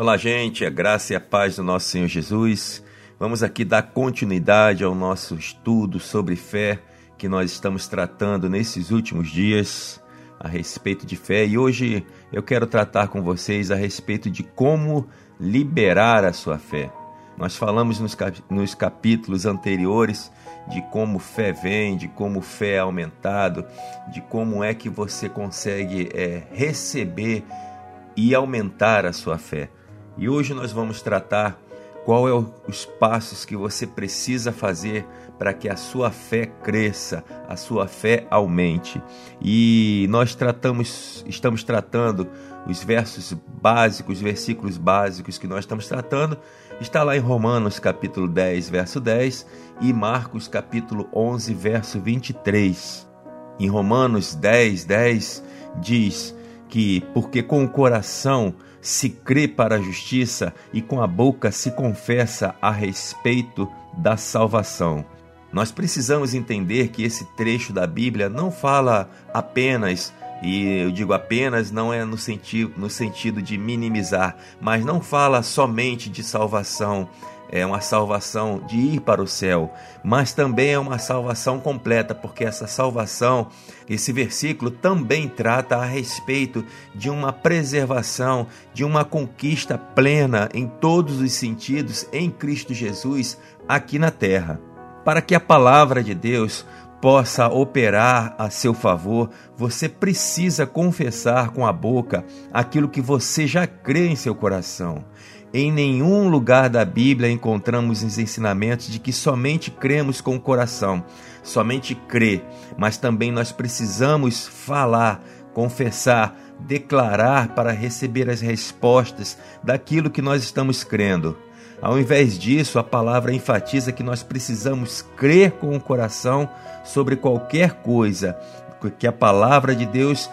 Olá, gente, a graça e a paz do nosso Senhor Jesus. Vamos aqui dar continuidade ao nosso estudo sobre fé que nós estamos tratando nesses últimos dias a respeito de fé e hoje eu quero tratar com vocês a respeito de como liberar a sua fé. Nós falamos nos, cap nos capítulos anteriores de como fé vem, de como fé é aumentado, de como é que você consegue é, receber e aumentar a sua fé. E hoje nós vamos tratar qual é os passos que você precisa fazer para que a sua fé cresça, a sua fé aumente. E nós tratamos, estamos tratando os versos básicos, os versículos básicos que nós estamos tratando, está lá em Romanos capítulo 10, verso 10 e Marcos capítulo 11, verso 23. Em Romanos 10, 10 diz que porque com o coração se crê para a justiça e com a boca se confessa a respeito da salvação. Nós precisamos entender que esse trecho da Bíblia não fala apenas, e eu digo apenas, não é no sentido, no sentido de minimizar, mas não fala somente de salvação, é uma salvação de ir para o céu, mas também é uma salvação completa, porque essa salvação, esse versículo também trata a respeito de uma preservação, de uma conquista plena em todos os sentidos em Cristo Jesus aqui na terra. Para que a palavra de Deus possa operar a seu favor, você precisa confessar com a boca aquilo que você já crê em seu coração. Em nenhum lugar da Bíblia encontramos os ensinamentos de que somente cremos com o coração, somente crer, mas também nós precisamos falar, confessar, declarar para receber as respostas daquilo que nós estamos crendo. Ao invés disso, a palavra enfatiza que nós precisamos crer com o coração sobre qualquer coisa que a palavra de Deus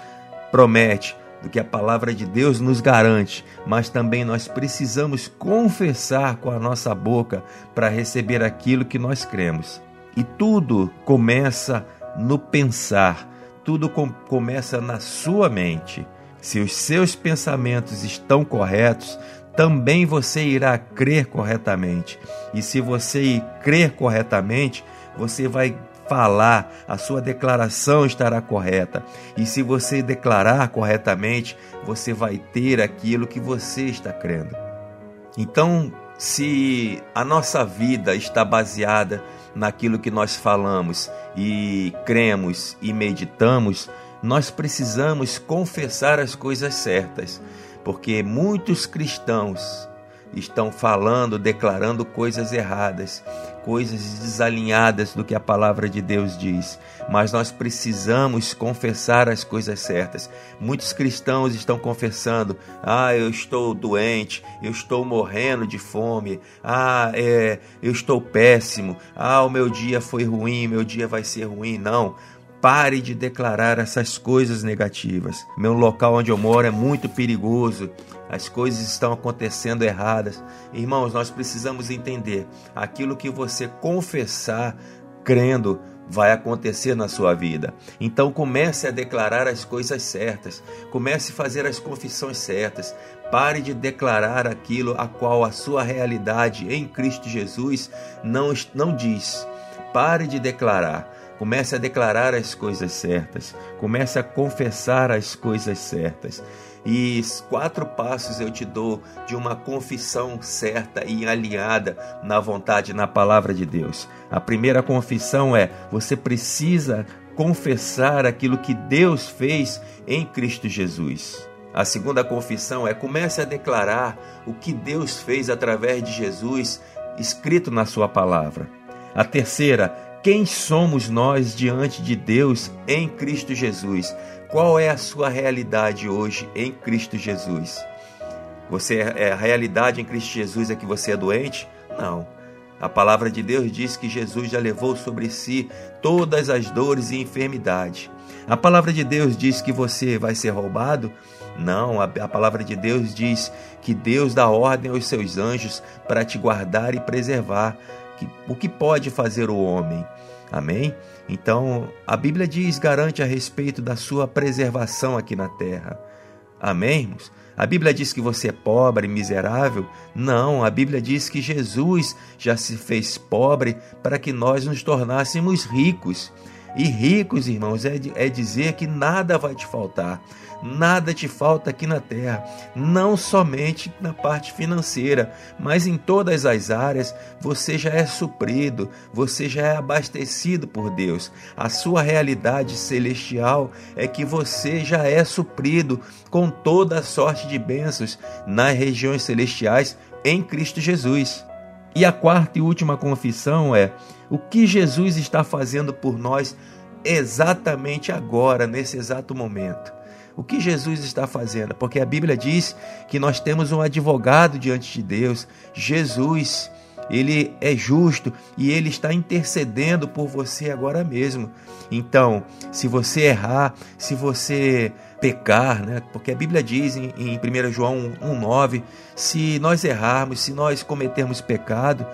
promete do que a palavra de Deus nos garante, mas também nós precisamos confessar com a nossa boca para receber aquilo que nós cremos. E tudo começa no pensar, tudo com, começa na sua mente. Se os seus pensamentos estão corretos, também você irá crer corretamente. E se você crer corretamente, você vai falar, a sua declaração estará correta. E se você declarar corretamente, você vai ter aquilo que você está crendo. Então, se a nossa vida está baseada naquilo que nós falamos e cremos e meditamos, nós precisamos confessar as coisas certas, porque muitos cristãos estão falando, declarando coisas erradas, coisas desalinhadas do que a palavra de Deus diz. Mas nós precisamos confessar as coisas certas. Muitos cristãos estão confessando: ah, eu estou doente, eu estou morrendo de fome, ah, é, eu estou péssimo, ah, o meu dia foi ruim, meu dia vai ser ruim. Não. Pare de declarar essas coisas negativas. Meu local onde eu moro é muito perigoso as coisas estão acontecendo erradas. Irmãos, nós precisamos entender: aquilo que você confessar crendo vai acontecer na sua vida. Então comece a declarar as coisas certas, comece a fazer as confissões certas. Pare de declarar aquilo a qual a sua realidade em Cristo Jesus não, não diz. Pare de declarar. Comece a declarar as coisas certas. Comece a confessar as coisas certas. E quatro passos eu te dou de uma confissão certa e alinhada na vontade, na palavra de Deus. A primeira confissão é: você precisa confessar aquilo que Deus fez em Cristo Jesus. A segunda confissão é: comece a declarar o que Deus fez através de Jesus, escrito na Sua palavra. A terceira, quem somos nós diante de Deus em Cristo Jesus? Qual é a sua realidade hoje em Cristo Jesus? Você é a realidade em Cristo Jesus é que você é doente? Não. A palavra de Deus diz que Jesus já levou sobre si todas as dores e enfermidades. A palavra de Deus diz que você vai ser roubado? Não, a, a, palavra de Deus diz que Deus dá ordem aos seus anjos para te guardar e preservar. Que, o que pode fazer o homem? Amém? Então, a Bíblia diz, garante a respeito da sua preservação aqui na terra. Amém, irmãos? A Bíblia diz que você é pobre miserável? Não, a Bíblia diz que Jesus já se fez pobre para que nós nos tornássemos ricos. E ricos, irmãos, é, é dizer que nada vai te faltar. Nada te falta aqui na terra, não somente na parte financeira, mas em todas as áreas você já é suprido, você já é abastecido por Deus. A sua realidade celestial é que você já é suprido com toda a sorte de bênçãos nas regiões celestiais em Cristo Jesus. E a quarta e última confissão é: o que Jesus está fazendo por nós exatamente agora, nesse exato momento. O que Jesus está fazendo? Porque a Bíblia diz que nós temos um advogado diante de Deus, Jesus. Ele é justo e ele está intercedendo por você agora mesmo. Então, se você errar, se você pecar, né? Porque a Bíblia diz em, em 1 João 1,9: se nós errarmos, se nós cometermos pecado,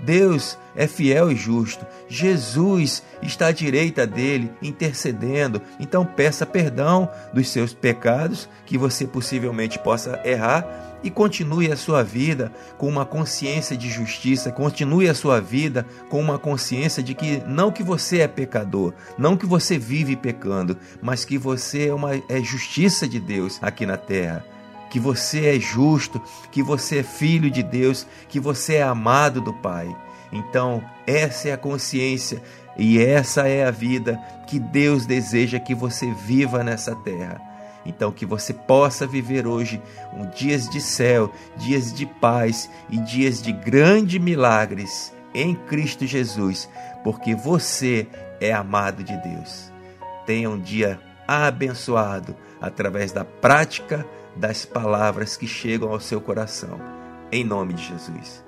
Deus é fiel e justo. Jesus está à direita dele, intercedendo. Então peça perdão dos seus pecados, que você possivelmente possa errar, e continue a sua vida com uma consciência de justiça, continue a sua vida com uma consciência de que não que você é pecador, não que você vive pecando, mas que você é uma é justiça de Deus aqui na terra que você é justo, que você é filho de Deus, que você é amado do Pai. Então, essa é a consciência e essa é a vida que Deus deseja que você viva nessa terra. Então, que você possa viver hoje um dias de céu, dias de paz e dias de grandes milagres em Cristo Jesus, porque você é amado de Deus. Tenha um dia abençoado através da prática das palavras que chegam ao seu coração. Em nome de Jesus.